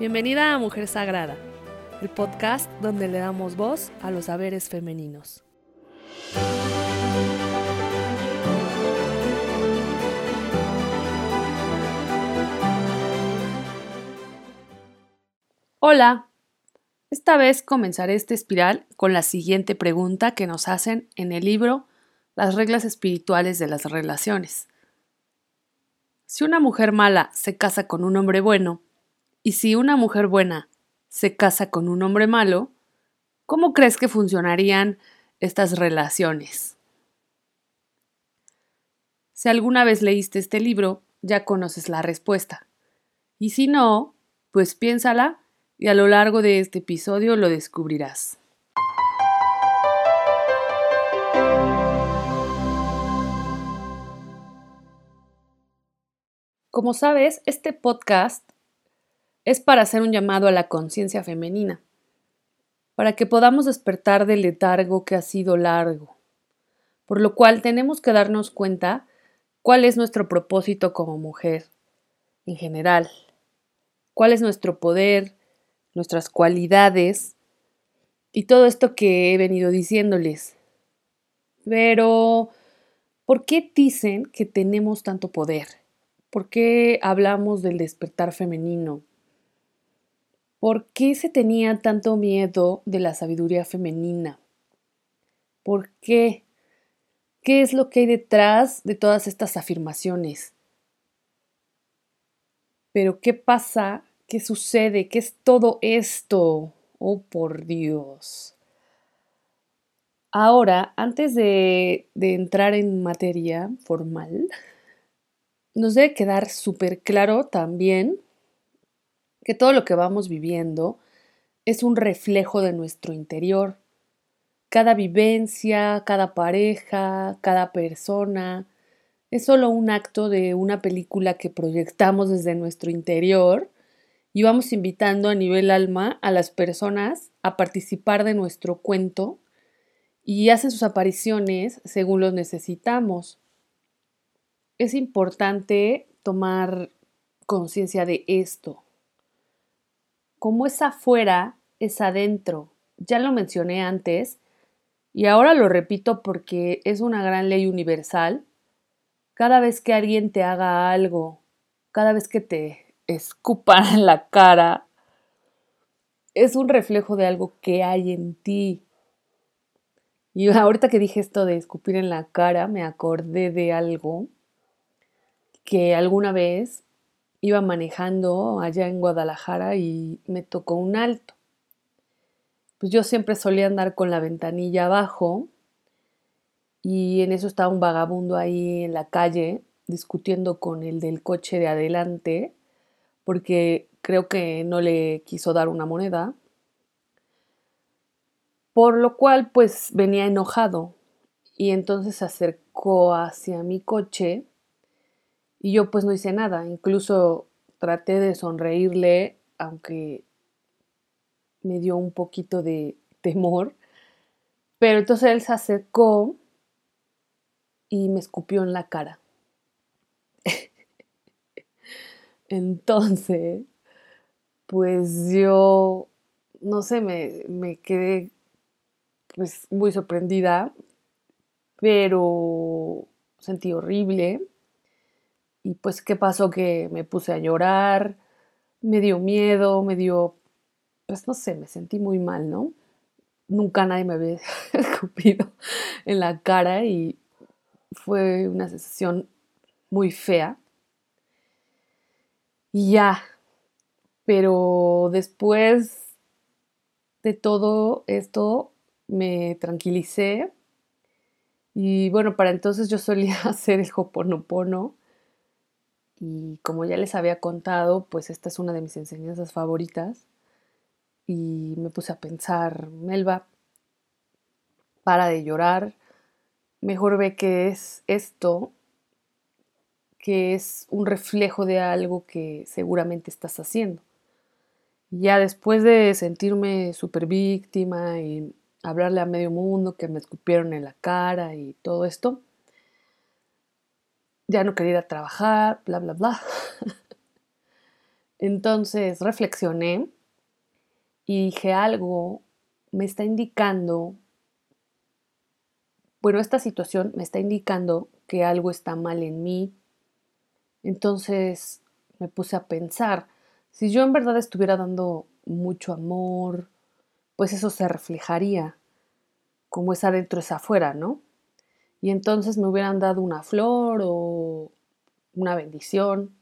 Bienvenida a Mujer Sagrada, el podcast donde le damos voz a los saberes femeninos. Hola, esta vez comenzaré este espiral con la siguiente pregunta que nos hacen en el libro Las reglas espirituales de las relaciones. Si una mujer mala se casa con un hombre bueno, y si una mujer buena se casa con un hombre malo, ¿cómo crees que funcionarían estas relaciones? Si alguna vez leíste este libro, ya conoces la respuesta. Y si no, pues piénsala y a lo largo de este episodio lo descubrirás. Como sabes, este podcast es para hacer un llamado a la conciencia femenina, para que podamos despertar del letargo que ha sido largo, por lo cual tenemos que darnos cuenta cuál es nuestro propósito como mujer en general, cuál es nuestro poder, nuestras cualidades y todo esto que he venido diciéndoles. Pero, ¿por qué dicen que tenemos tanto poder? ¿Por qué hablamos del despertar femenino? ¿Por qué se tenía tanto miedo de la sabiduría femenina? ¿Por qué? ¿Qué es lo que hay detrás de todas estas afirmaciones? Pero ¿qué pasa ¿Qué sucede? ¿Qué es todo esto? Oh, por Dios. Ahora, antes de, de entrar en materia formal, nos debe quedar súper claro también que todo lo que vamos viviendo es un reflejo de nuestro interior. Cada vivencia, cada pareja, cada persona, es solo un acto de una película que proyectamos desde nuestro interior y vamos invitando a nivel alma a las personas a participar de nuestro cuento y hacen sus apariciones según los necesitamos. Es importante tomar conciencia de esto. Como es afuera, es adentro. Ya lo mencioné antes y ahora lo repito porque es una gran ley universal. Cada vez que alguien te haga algo, cada vez que te escupan en la cara, es un reflejo de algo que hay en ti. Y ahorita que dije esto de escupir en la cara, me acordé de algo que alguna vez iba manejando allá en Guadalajara y me tocó un alto. Pues yo siempre solía andar con la ventanilla abajo y en eso estaba un vagabundo ahí en la calle discutiendo con el del coche de adelante porque creo que no le quiso dar una moneda, por lo cual pues venía enojado y entonces se acercó hacia mi coche y yo pues no hice nada, incluso traté de sonreírle, aunque me dio un poquito de temor, pero entonces él se acercó y me escupió en la cara. Entonces, pues yo, no sé, me, me quedé pues muy sorprendida, pero sentí horrible. Y pues, ¿qué pasó? Que me puse a llorar, me dio miedo, me dio, pues no sé, me sentí muy mal, ¿no? Nunca nadie me había escupido en la cara y fue una sensación muy fea. Y ya. Pero después de todo esto me tranquilicé. Y bueno, para entonces yo solía hacer el hoponopono. Y como ya les había contado, pues esta es una de mis enseñanzas favoritas. Y me puse a pensar, Melba, para de llorar, mejor ve que es esto que es un reflejo de algo que seguramente estás haciendo. Ya después de sentirme súper víctima y hablarle a medio mundo que me escupieron en la cara y todo esto, ya no quería trabajar, bla, bla, bla. Entonces reflexioné y dije algo me está indicando, bueno, esta situación me está indicando que algo está mal en mí. Entonces me puse a pensar, si yo en verdad estuviera dando mucho amor, pues eso se reflejaría, como es adentro es afuera, ¿no? Y entonces me hubieran dado una flor o una bendición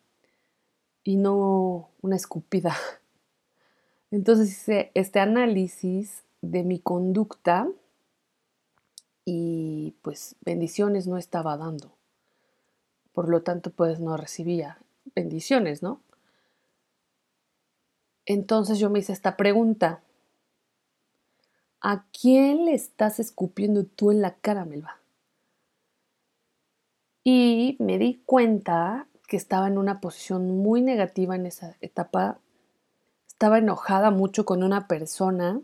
y no una escupida. Entonces hice este análisis de mi conducta y pues bendiciones no estaba dando. Por lo tanto, pues no recibía bendiciones, ¿no? Entonces yo me hice esta pregunta. ¿A quién le estás escupiendo tú en la cara, Melba? Y me di cuenta que estaba en una posición muy negativa en esa etapa. Estaba enojada mucho con una persona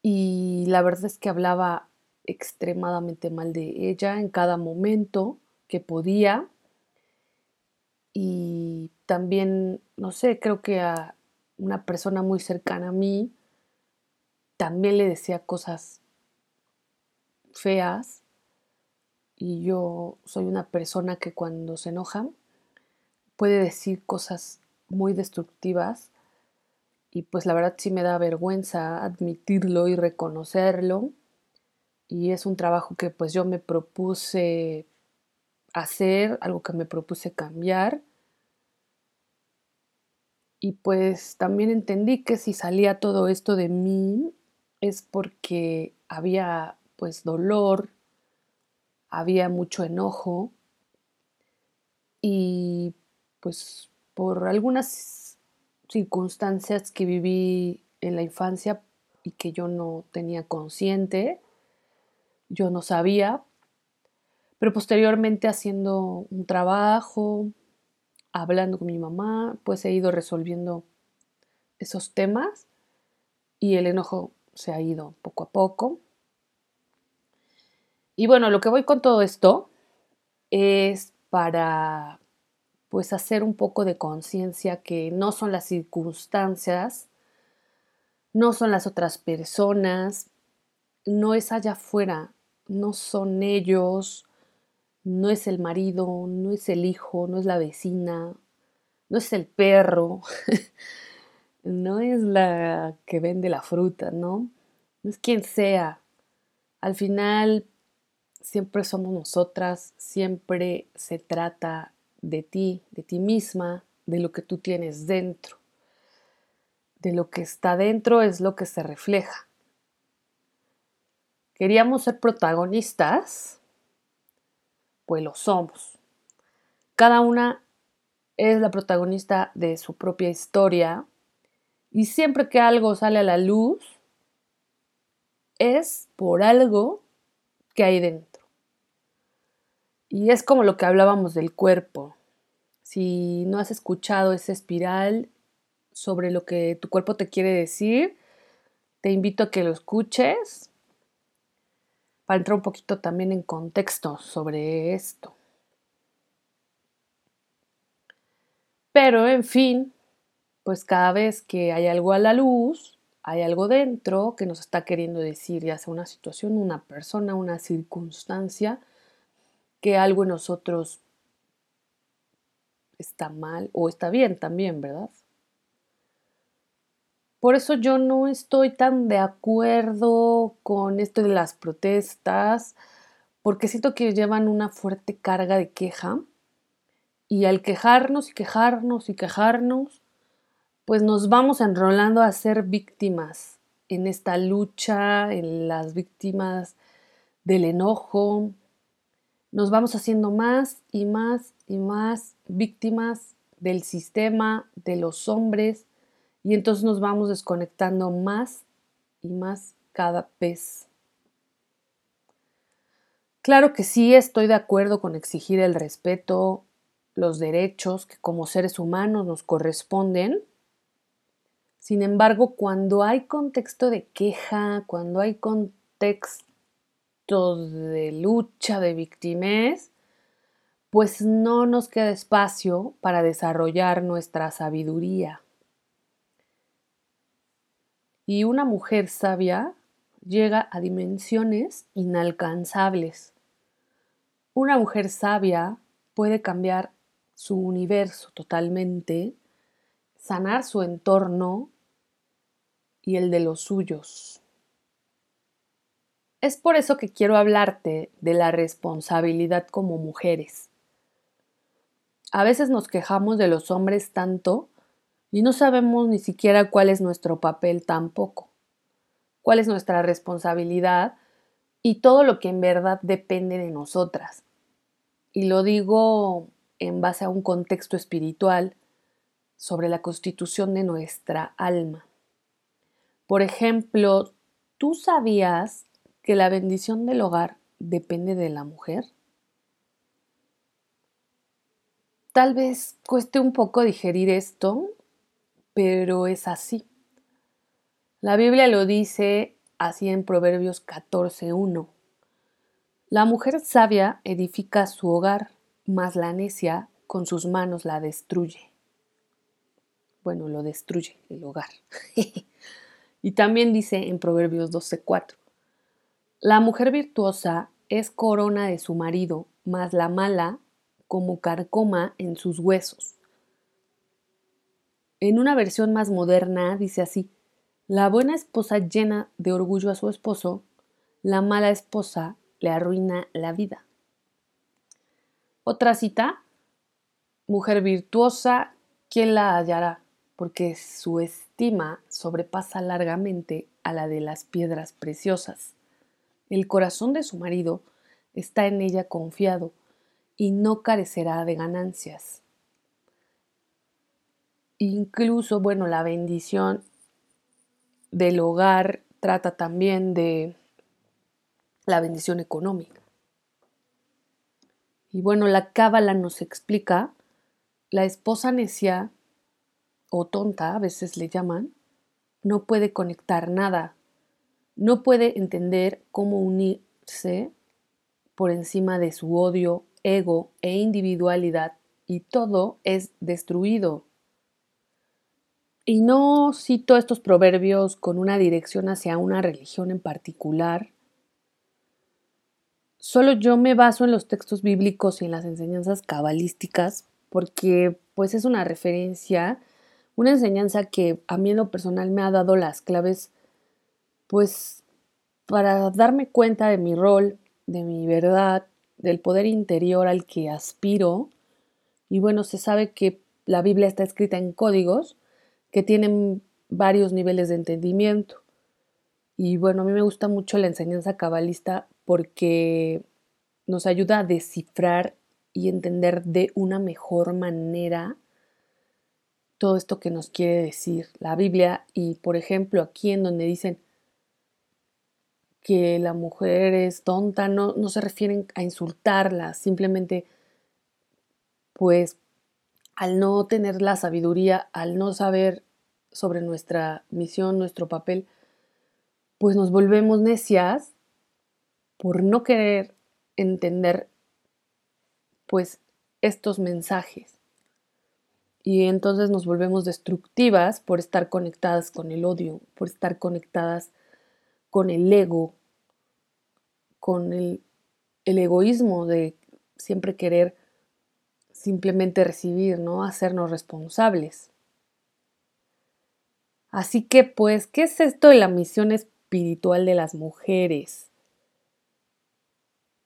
y la verdad es que hablaba extremadamente mal de ella en cada momento que podía. Y también, no sé, creo que a una persona muy cercana a mí también le decía cosas feas y yo soy una persona que cuando se enoja puede decir cosas muy destructivas y pues la verdad sí me da vergüenza admitirlo y reconocerlo. Y es un trabajo que pues yo me propuse hacer, algo que me propuse cambiar. Y pues también entendí que si salía todo esto de mí es porque había pues dolor, había mucho enojo y pues por algunas circunstancias que viví en la infancia y que yo no tenía consciente, yo no sabía, pero posteriormente haciendo un trabajo, hablando con mi mamá, pues he ido resolviendo esos temas y el enojo se ha ido poco a poco. Y bueno, lo que voy con todo esto es para pues hacer un poco de conciencia que no son las circunstancias, no son las otras personas, no es allá afuera, no son ellos, no es el marido, no es el hijo, no es la vecina, no es el perro, no es la que vende la fruta, ¿no? No es quien sea. Al final siempre somos nosotras, siempre se trata de ti, de ti misma, de lo que tú tienes dentro. De lo que está dentro es lo que se refleja. Queríamos ser protagonistas, pues lo somos. Cada una es la protagonista de su propia historia y siempre que algo sale a la luz es por algo que hay dentro. Y es como lo que hablábamos del cuerpo. Si no has escuchado esa espiral sobre lo que tu cuerpo te quiere decir, te invito a que lo escuches para entrar un poquito también en contexto sobre esto. Pero, en fin, pues cada vez que hay algo a la luz, hay algo dentro que nos está queriendo decir, ya sea una situación, una persona, una circunstancia, que algo en nosotros está mal o está bien también, ¿verdad? Por eso yo no estoy tan de acuerdo con esto de las protestas, porque siento que llevan una fuerte carga de queja y al quejarnos y quejarnos y quejarnos, pues nos vamos enrolando a ser víctimas en esta lucha, en las víctimas del enojo. Nos vamos haciendo más y más y más víctimas del sistema, de los hombres, y entonces nos vamos desconectando más y más cada vez. Claro que sí estoy de acuerdo con exigir el respeto, los derechos que como seres humanos nos corresponden, sin embargo, cuando hay contexto de queja, cuando hay contexto de lucha, de victimez, pues no nos queda espacio para desarrollar nuestra sabiduría. Y una mujer sabia llega a dimensiones inalcanzables. Una mujer sabia puede cambiar su universo totalmente, sanar su entorno y el de los suyos. Es por eso que quiero hablarte de la responsabilidad como mujeres. A veces nos quejamos de los hombres tanto y no sabemos ni siquiera cuál es nuestro papel tampoco, cuál es nuestra responsabilidad y todo lo que en verdad depende de nosotras. Y lo digo en base a un contexto espiritual sobre la constitución de nuestra alma. Por ejemplo, ¿tú sabías que la bendición del hogar depende de la mujer? Tal vez cueste un poco digerir esto, pero es así. La Biblia lo dice así en Proverbios 14.1. La mujer sabia edifica su hogar, mas la necia con sus manos la destruye. Bueno, lo destruye el hogar. y también dice en Proverbios 12.4. La mujer virtuosa es corona de su marido, mas la mala como carcoma en sus huesos. En una versión más moderna dice así, la buena esposa llena de orgullo a su esposo, la mala esposa le arruina la vida. Otra cita, mujer virtuosa, ¿quién la hallará? Porque su estima sobrepasa largamente a la de las piedras preciosas. El corazón de su marido está en ella confiado y no carecerá de ganancias. Incluso, bueno, la bendición del hogar trata también de la bendición económica. Y bueno, la cábala nos explica, la esposa necia o tonta, a veces le llaman, no puede conectar nada, no puede entender cómo unirse por encima de su odio, ego e individualidad, y todo es destruido. Y no cito estos proverbios con una dirección hacia una religión en particular. Solo yo me baso en los textos bíblicos y en las enseñanzas cabalísticas porque pues es una referencia, una enseñanza que a mí en lo personal me ha dado las claves pues para darme cuenta de mi rol, de mi verdad, del poder interior al que aspiro. Y bueno, se sabe que la Biblia está escrita en códigos que tienen varios niveles de entendimiento. Y bueno, a mí me gusta mucho la enseñanza cabalista porque nos ayuda a descifrar y entender de una mejor manera todo esto que nos quiere decir la Biblia. Y por ejemplo, aquí en donde dicen que la mujer es tonta, no, no se refieren a insultarla, simplemente pues al no tener la sabiduría, al no saber sobre nuestra misión, nuestro papel, pues nos volvemos necias por no querer entender pues estos mensajes. Y entonces nos volvemos destructivas por estar conectadas con el odio, por estar conectadas con el ego, con el, egoísmo de siempre querer simplemente recibir, ¿no? Hacernos responsables. Así que, pues, ¿qué es esto de la misión espiritual de las mujeres?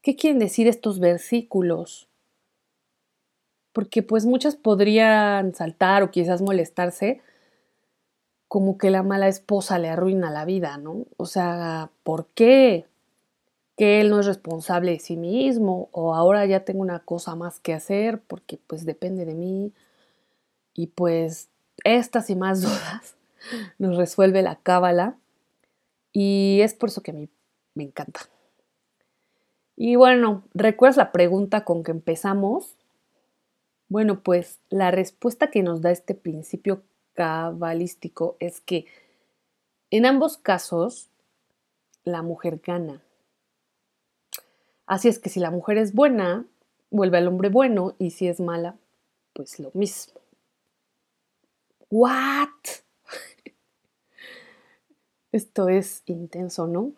¿Qué quieren decir estos versículos? Porque pues muchas podrían saltar o quizás molestarse como que la mala esposa le arruina la vida, ¿no? O sea, ¿por qué? que él no es responsable de sí mismo o ahora ya tengo una cosa más que hacer porque pues depende de mí y pues estas y más dudas nos resuelve la cábala y es por eso que a mí me encanta. Y bueno, ¿recuerdas la pregunta con que empezamos? Bueno, pues la respuesta que nos da este principio cabalístico es que en ambos casos la mujer gana. Así es que si la mujer es buena, vuelve al hombre bueno y si es mala, pues lo mismo. ¿What? Esto es intenso, ¿no?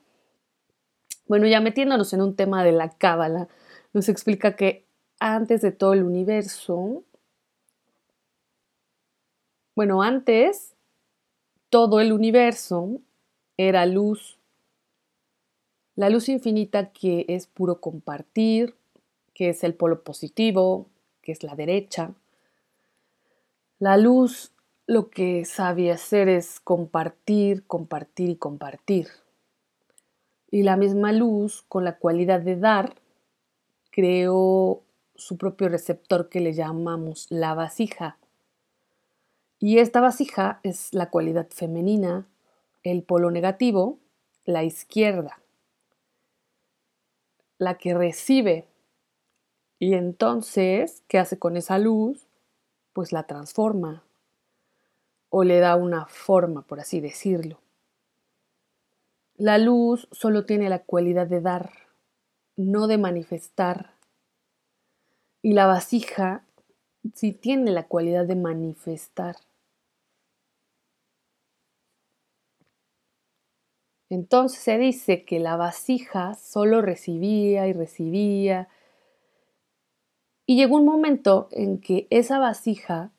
Bueno, ya metiéndonos en un tema de la cábala, nos explica que antes de todo el universo, bueno, antes todo el universo era luz. La luz infinita que es puro compartir, que es el polo positivo, que es la derecha. La luz lo que sabe hacer es compartir, compartir y compartir. Y la misma luz, con la cualidad de dar, creó su propio receptor que le llamamos la vasija. Y esta vasija es la cualidad femenina, el polo negativo, la izquierda, la que recibe. Y entonces, ¿qué hace con esa luz? Pues la transforma o le da una forma, por así decirlo. La luz solo tiene la cualidad de dar, no de manifestar. Y la vasija sí tiene la cualidad de manifestar. Entonces se dice que la vasija solo recibía y recibía. Y llegó un momento en que esa vasija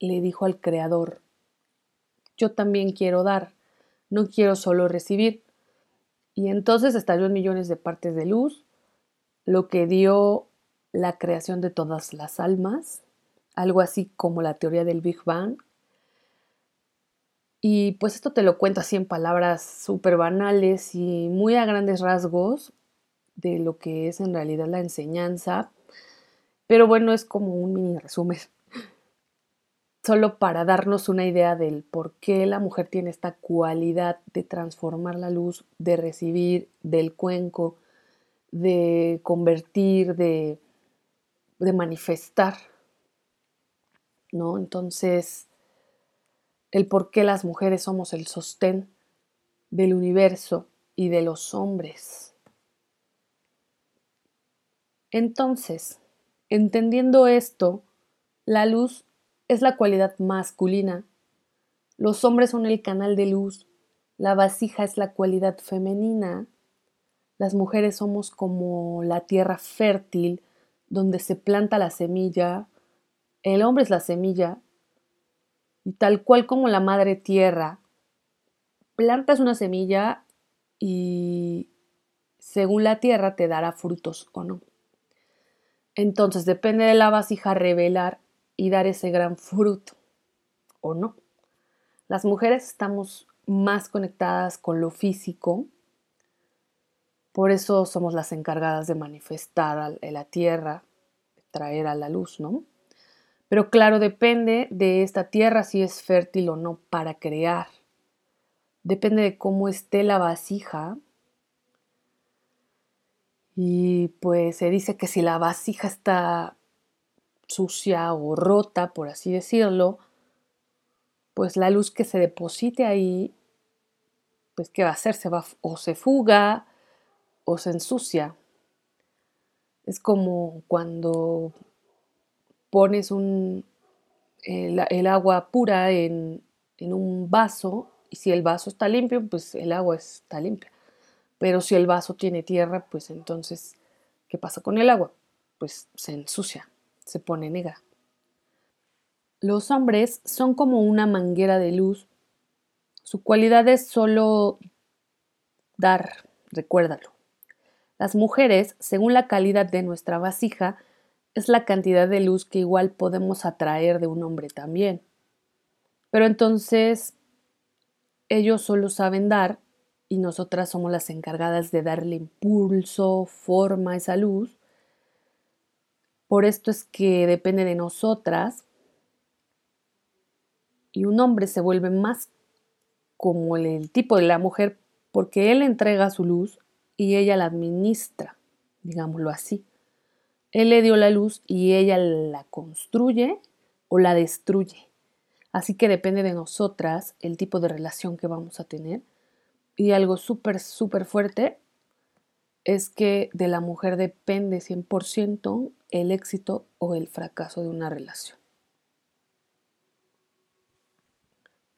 le dijo al Creador, yo también quiero dar, no quiero solo recibir. Y entonces estalló en millones de partes de luz, lo que dio la creación de todas las almas, algo así como la teoría del Big Bang, y pues esto te lo cuento así en palabras súper banales y muy a grandes rasgos de lo que es en realidad la enseñanza. Pero bueno, es como un mini resumen. Solo para darnos una idea del por qué la mujer tiene esta cualidad de transformar la luz, de recibir del cuenco, de convertir, de, de manifestar. ¿No? Entonces, el por qué las mujeres somos el sostén del universo y de los hombres. Entonces, entendiendo esto, la luz es la cualidad masculina, los hombres son el canal de luz, la vasija es la cualidad femenina, las mujeres somos como la tierra fértil donde se planta la semilla, el hombre es la semilla y tal cual como la madre tierra, plantas una semilla y según la tierra te dará frutos o no. Entonces depende de la vasija revelar y dar ese gran fruto o no. Las mujeres estamos más conectadas con lo físico, por eso somos las encargadas de manifestar a la tierra, traer a la luz, ¿no? Pero claro, depende de esta tierra si es fértil o no para crear. Depende de cómo esté la vasija. Y pues se dice que si la vasija está sucia o rota, por así decirlo, pues la luz que se deposite ahí, pues ¿qué va a hacer? Se va o se fuga o se ensucia. Es como cuando pones un, el, agua pura en, en un vaso y si el vaso está limpio, pues el agua está limpia. Pero si el vaso tiene tierra, pues entonces, ¿qué pasa con el agua? Pues se ensucia, se pone negra. Los hombres son como una manguera de luz. Su cualidad es solo dar, recuérdalo. Las mujeres, según la calidad de nuestra vasija, es la cantidad de luz que igual podemos atraer de un hombre también. Pero entonces ellos solo saben dar y nosotras somos las encargadas de darle impulso, forma a esa luz. Por esto es que depende de nosotras y un hombre se vuelve más como el tipo de la mujer porque él entrega su luz y ella la administra, digámoslo así. Él le dio la luz y ella la construye o la destruye. Así que depende de nosotras el tipo de relación que vamos a tener. Y algo súper, súper fuerte es que de la mujer depende 100% el éxito o el fracaso de una relación.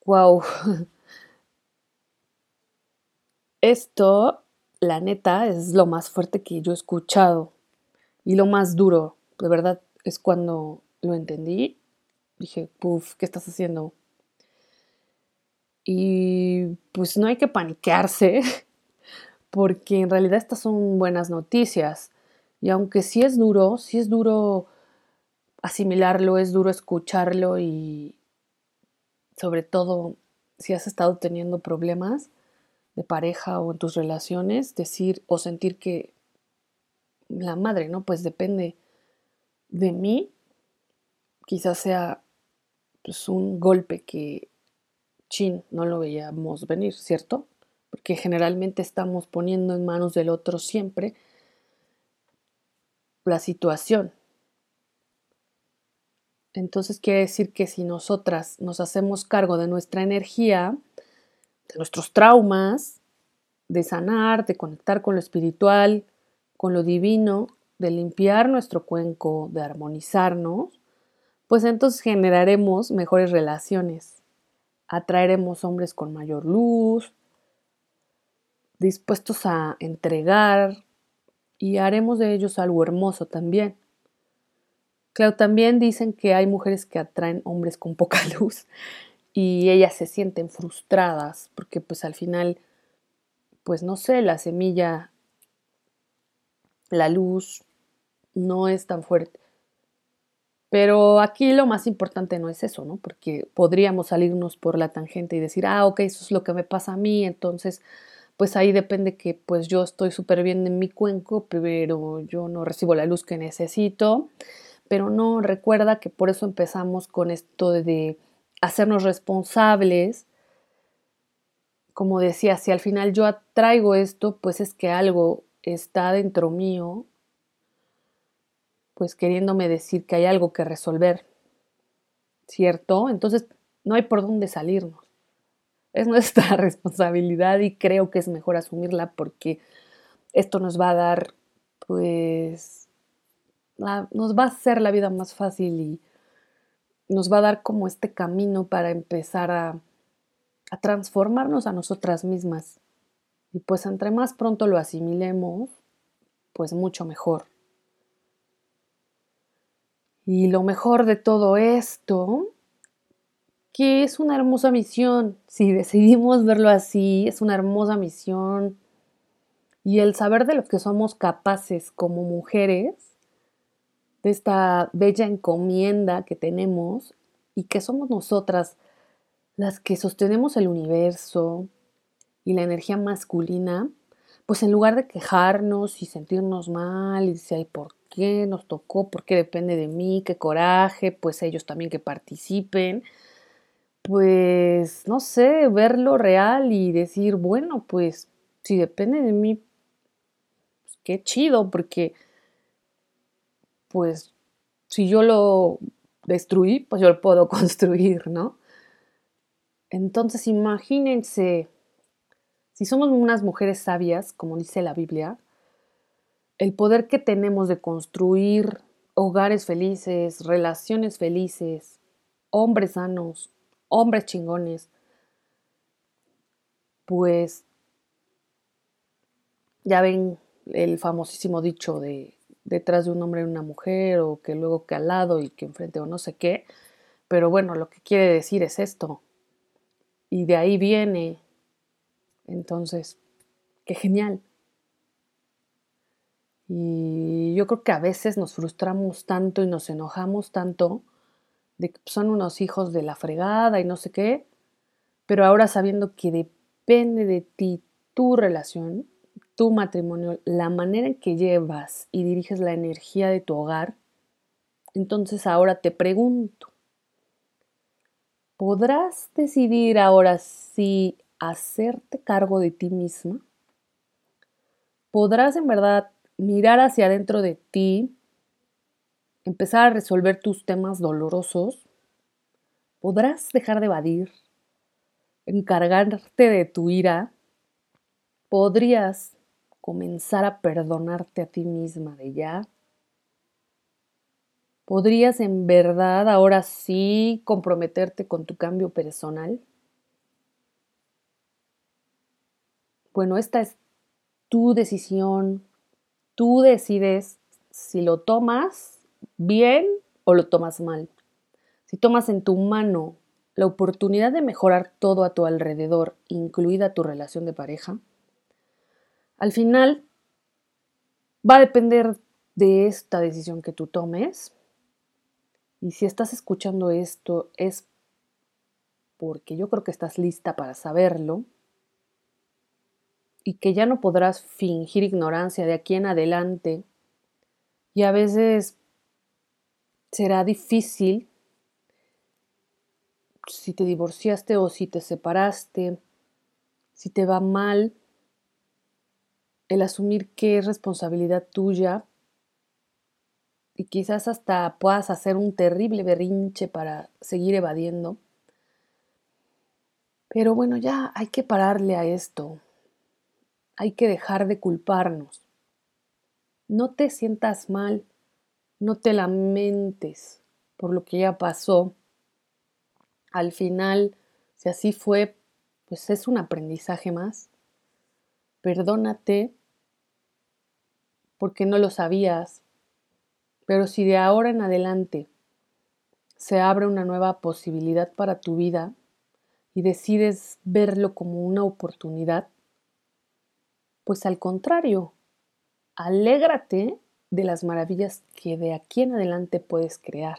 Wow. Esto, la neta, es lo más fuerte que yo he escuchado y lo más duro, de verdad, es cuando lo entendí. Dije, puff, ¿qué estás haciendo? Y pues no hay que paniquearse, porque en realidad estas son buenas noticias. Y aunque sí es duro, sí es duro asimilarlo, es duro escucharlo y sobre todo si has estado teniendo problemas de pareja o en tus relaciones, decir o sentir que la madre, ¿no? Pues depende de mí. Quizás sea pues, un golpe que chin, no lo veíamos venir, ¿cierto? Porque generalmente estamos poniendo en manos del otro siempre la situación. Entonces quiere decir que si nosotras nos hacemos cargo de nuestra energía, de nuestros traumas, de sanar, de conectar con lo espiritual, con lo divino, de limpiar nuestro cuenco, de armonizarnos, pues entonces generaremos mejores relaciones, atraeremos hombres con mayor luz, dispuestos a entregar y haremos de ellos algo hermoso también. Claro, también dicen que hay mujeres que atraen hombres con poca luz y ellas se sienten frustradas porque pues al final, pues no sé, la semilla, la luz no es tan fuerte. Pero aquí lo más importante no es eso, ¿no? Porque podríamos salirnos por la tangente y decir, ah, ok, eso es lo que me pasa a mí, entonces, pues ahí depende que pues yo estoy súper bien en mi cuenco, pero yo no recibo la luz que necesito. Pero no, recuerda que por eso empezamos con esto de hacernos responsables. Como decía, si al final yo atraigo esto, pues es que algo está dentro mío pues queriéndome decir que hay algo que resolver, ¿cierto? Entonces no hay por dónde salirnos. Es nuestra responsabilidad y creo que es mejor asumirla porque esto nos va a dar, pues, nos va a hacer la vida más fácil y nos va a dar como este camino para empezar a, a transformarnos a nosotras mismas. Y pues entre más pronto lo asimilemos, pues mucho mejor. Y lo mejor de todo esto, que es una hermosa misión, si decidimos verlo así, es una hermosa misión. Y el saber de lo que somos capaces como mujeres, de esta bella encomienda que tenemos y que somos nosotras las que sostenemos el universo y la energía masculina, pues en lugar de quejarnos y sentirnos mal y decir, ay, ¿por qué nos tocó, por qué depende de mí, qué coraje, pues ellos también que participen, pues no sé, verlo real y decir, bueno, pues si depende de mí, pues, qué chido, porque pues si yo lo destruí, pues yo lo puedo construir, ¿no? Entonces imagínense, si somos unas mujeres sabias, como dice la Biblia, el poder que tenemos de construir hogares felices, relaciones felices, hombres sanos, hombres chingones, pues ya ven el famosísimo dicho de detrás de un hombre una mujer o que luego que al lado y que enfrente o no sé qué, pero bueno, lo que quiere decir es esto. Y de ahí viene. Entonces, qué genial. Y yo creo que a veces nos frustramos tanto y nos enojamos tanto de que son unos hijos de la fregada y no sé qué, pero ahora sabiendo que depende de ti tu relación, tu matrimonio, la manera en que llevas y diriges la energía de tu hogar, entonces ahora te pregunto, ¿podrás decidir ahora si hacerte cargo de ti misma? ¿Podrás en verdad mirar hacia adentro de ti, empezar a resolver tus temas dolorosos, podrás dejar de evadir, encargarte de tu ira, podrías comenzar a perdonarte a ti misma de ya? ¿Podrías en verdad ahora sí comprometerte con tu cambio personal? Bueno, esta es tu decisión. Tú decides si lo tomas bien o lo tomas mal. Si tomas en tu mano la oportunidad de mejorar todo a tu alrededor, incluida tu relación de pareja, al final va a depender de esta decisión que tú tomes. Y si estás escuchando esto es porque yo creo que estás lista para saberlo y que ya no podrás fingir ignorancia de aquí en adelante. Y a veces será difícil si te divorciaste o si te separaste, si te va mal, el asumir que es responsabilidad tuya y quizás hasta puedas hacer un terrible berrinche para seguir evadiendo. Pero bueno, ya hay que pararle a esto. Hay que dejar de culparnos. No te sientas mal, no te lamentes por lo que ya pasó al final, si así fue, pues es un aprendizaje más. Perdónate porque no lo sabías, pero si de ahora en adelante se abre una nueva posibilidad para tu vida y decides verlo como una oportunidad, pues al contrario, alégrate de las maravillas que de aquí en adelante puedes crear.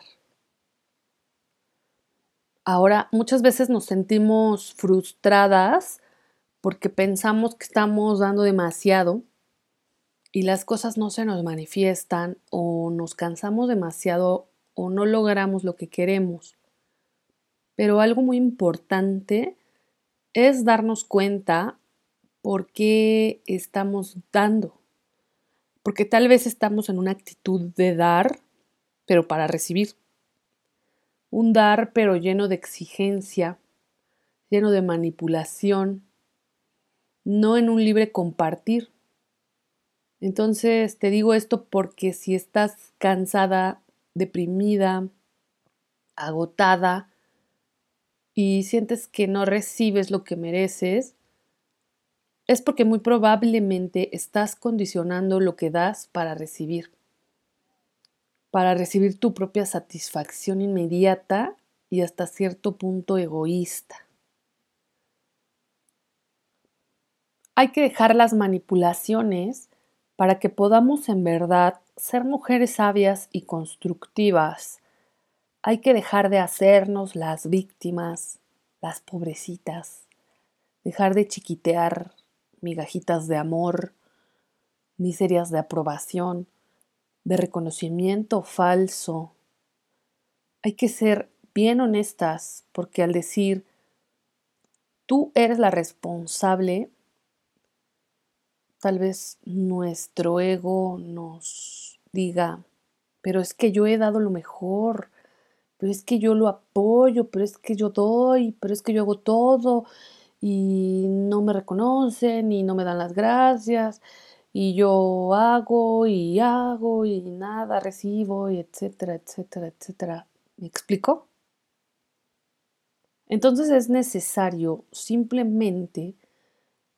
Ahora, muchas veces nos sentimos frustradas porque pensamos que estamos dando demasiado y las cosas no se nos manifiestan o nos cansamos demasiado o no logramos lo que queremos. Pero algo muy importante es darnos cuenta por qué estamos dando. Porque tal vez estamos en una actitud de dar, pero para recibir un dar pero lleno de exigencia, lleno de manipulación, no en un libre compartir. Entonces te digo esto porque si estás cansada, deprimida, agotada y sientes que no recibes lo que mereces, es porque muy probablemente estás condicionando lo que das para recibir para recibir tu propia satisfacción inmediata y hasta cierto punto egoísta. Hay que dejar las manipulaciones para que podamos en verdad ser mujeres sabias y constructivas. Hay que dejar de hacernos las víctimas, las pobrecitas, dejar de chiquitear migajitas de amor, miserias de aprobación, de reconocimiento falso. Hay que ser bien honestas porque al decir tú eres la responsable, tal vez nuestro ego nos diga, pero es que yo he dado lo mejor, pero es que yo lo apoyo, pero es que yo doy, pero es que yo hago todo y no me reconocen y no me dan las gracias y yo hago y hago y nada recibo y etcétera, etcétera, etcétera. ¿Me explico? Entonces es necesario simplemente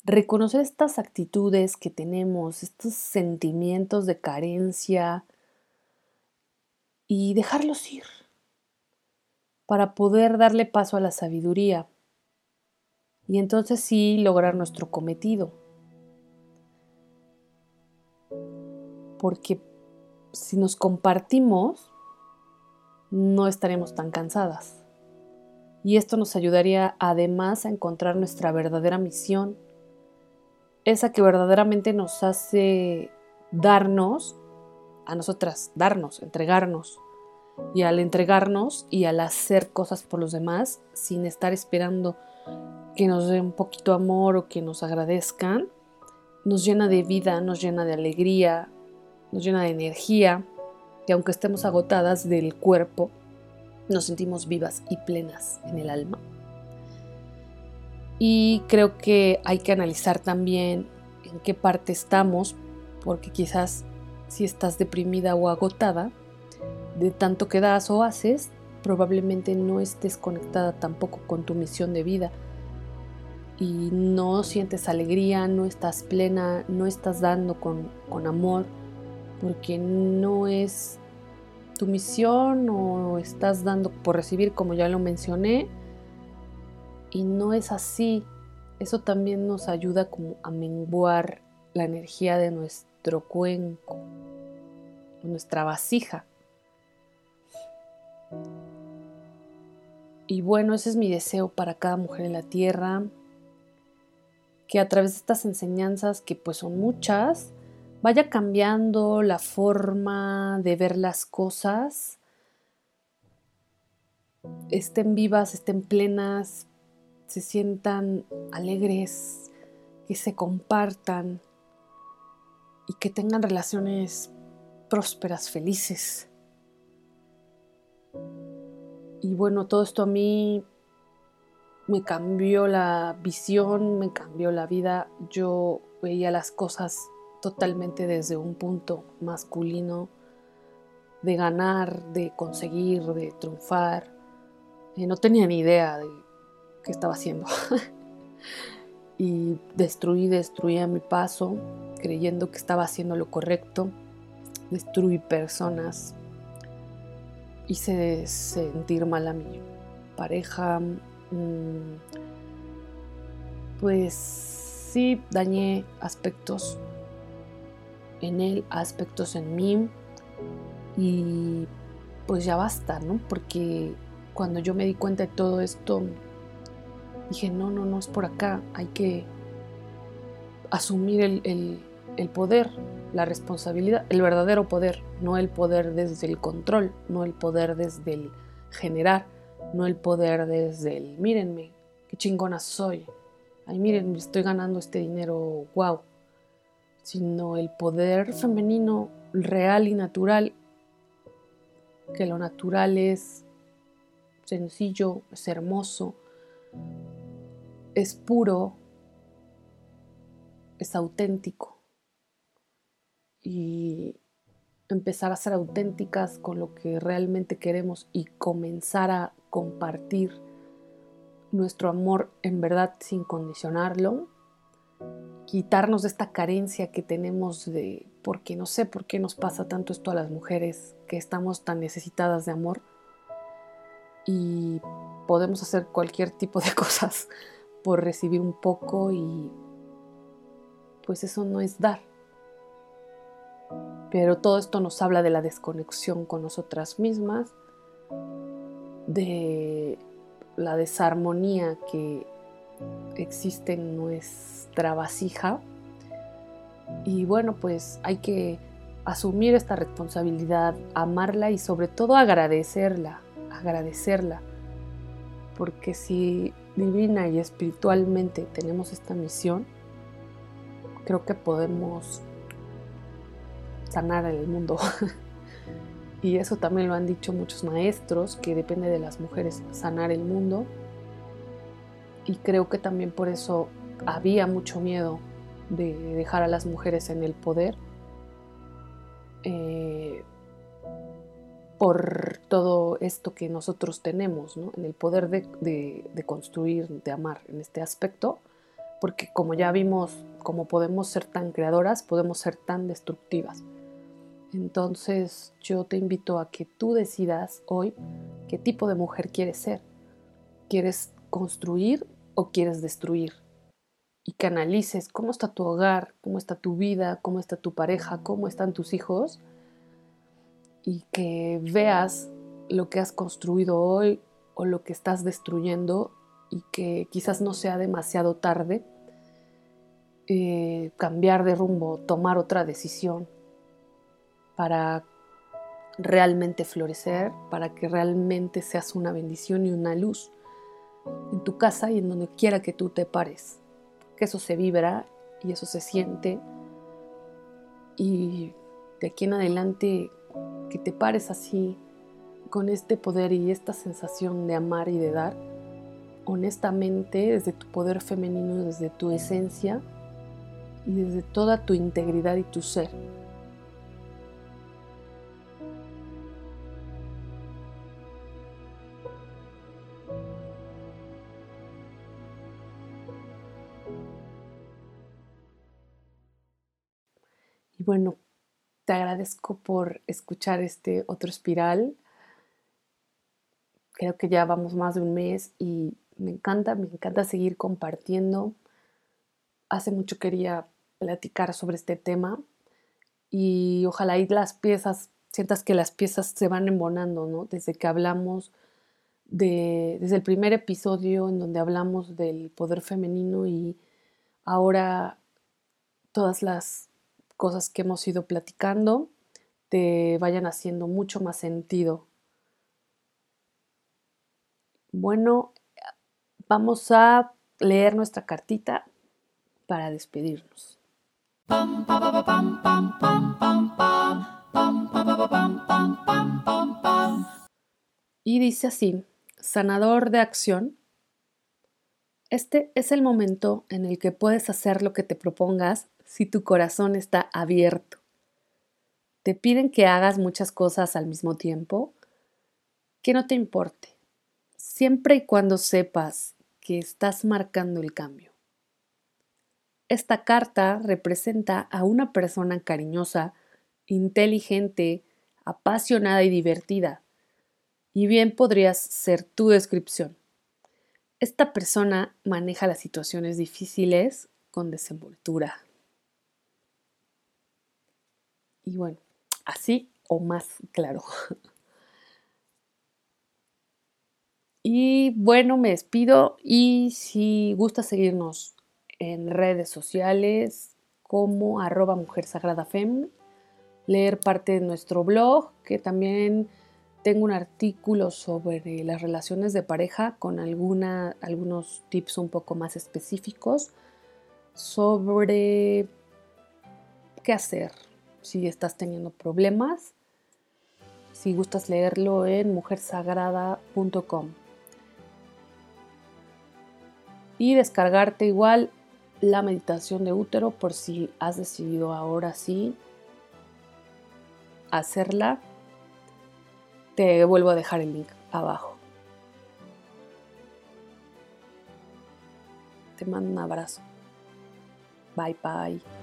reconocer estas actitudes que tenemos, estos sentimientos de carencia y dejarlos ir para poder darle paso a la sabiduría y entonces sí lograr nuestro cometido. porque si nos compartimos, no estaremos tan cansadas. Y esto nos ayudaría además a encontrar nuestra verdadera misión, esa que verdaderamente nos hace darnos, a nosotras, darnos, entregarnos. Y al entregarnos y al hacer cosas por los demás, sin estar esperando que nos den un poquito amor o que nos agradezcan, nos llena de vida, nos llena de alegría, nos llena de energía, que aunque estemos agotadas del cuerpo, nos sentimos vivas y plenas en el alma. Y creo que hay que analizar también en qué parte estamos, porque quizás si estás deprimida o agotada de tanto que das o haces, probablemente no estés conectada tampoco con tu misión de vida y no sientes alegría, no estás plena, no estás dando con, con amor, porque no es tu misión o estás dando por recibir, como ya lo mencioné, y no es así. Eso también nos ayuda como a menguar la energía de nuestro cuenco, nuestra vasija. Y bueno, ese es mi deseo para cada mujer en la tierra, que a través de estas enseñanzas, que pues son muchas, vaya cambiando la forma de ver las cosas, estén vivas, estén plenas, se sientan alegres, que se compartan y que tengan relaciones prósperas, felices. Y bueno, todo esto a mí me cambió la visión, me cambió la vida. Yo veía las cosas totalmente desde un punto masculino de ganar, de conseguir, de triunfar. Eh, no tenía ni idea de qué estaba haciendo. y destruí, destruí a mi paso, creyendo que estaba haciendo lo correcto. Destruí personas. Hice sentir mal a mi pareja. Mm, pues sí, dañé aspectos en él, aspectos en mí y pues ya basta, ¿no? Porque cuando yo me di cuenta de todo esto, dije, no, no, no es por acá, hay que asumir el, el poder, la responsabilidad, el verdadero poder, no el poder desde el control, no el poder desde el generar, no el poder desde el, mírenme, qué chingona soy, ay, miren, estoy ganando este dinero, wow sino el poder femenino real y natural, que lo natural es sencillo, es hermoso, es puro, es auténtico. Y empezar a ser auténticas con lo que realmente queremos y comenzar a compartir nuestro amor en verdad sin condicionarlo, quitarnos de esta carencia que tenemos de, porque no sé por qué nos pasa tanto esto a las mujeres, que estamos tan necesitadas de amor y podemos hacer cualquier tipo de cosas por recibir un poco y pues eso no es dar. Pero todo esto nos habla de la desconexión con nosotras mismas, de la desarmonía que existe en nuestra vasija. Y bueno, pues hay que asumir esta responsabilidad, amarla y sobre todo agradecerla, agradecerla. Porque si divina y espiritualmente tenemos esta misión, creo que podemos sanar el mundo. y eso también lo han dicho muchos maestros, que depende de las mujeres sanar el mundo y creo que también por eso había mucho miedo de dejar a las mujeres en el poder eh, por todo esto que nosotros tenemos, en el poder de, de, construir, de amar en este aspecto, porque como ya vimos, como podemos ser tan creadoras, podemos ser tan destructivas. Entonces yo te invito a que tú decidas hoy qué tipo de mujer quieres ser. ¿Quieres construir o quieres destruir. Y que analices cómo está tu hogar, cómo está tu vida, cómo está tu pareja, cómo están tus hijos. Y que veas lo que has construido hoy o lo que estás destruyendo y que quizás no sea demasiado tarde eh, cambiar de rumbo, tomar otra decisión para realmente florecer, para que realmente seas una bendición y una luz en tu casa y en donde quiera que tú te pares. Que eso se vibra y eso se siente. Y de aquí en adelante que te pares así, con este poder y esta sensación de amar y de dar, honestamente, desde tu poder femenino, desde tu esencia, y desde toda tu integridad y tu ser. Bueno, te agradezco por escuchar este otro espiral. Creo que ya vamos más de un mes y me encanta, me encanta seguir compartiendo. Hace mucho quería platicar sobre este tema y ojalá y las piezas, sientas que las piezas se van embonando, ¿no? Desde que hablamos de, desde el primer episodio en donde hablamos del poder femenino y ahora todas las cosas que hemos ido platicando te vayan haciendo mucho más sentido. Bueno, vamos a leer nuestra cartita para despedirnos. Y dice así, sanador de acción, este es el momento en el que puedes hacer lo que te propongas si tu corazón está abierto. Te piden que hagas muchas cosas al mismo tiempo, que no te importe, siempre y cuando sepas que estás marcando el cambio. Esta carta representa a una persona cariñosa, inteligente, apasionada y divertida. Y bien podrías ser tu descripción. Esta persona maneja las situaciones difíciles con desenvoltura. Y bueno, así o más claro. Y bueno, me despido y si gusta seguirnos en redes sociales como arroba mujer sagrada leer parte de nuestro blog, que también tengo un artículo sobre las relaciones de pareja con algunos tips un poco más específicos sobre qué hacer si estás teniendo problemas. Si gustas leerlo en mujersagrada.com. Y descargarte igual la meditación de útero por si has decidido ahora sí hacerla. Te vuelvo a dejar el link abajo. Te mando un abrazo. Bye bye.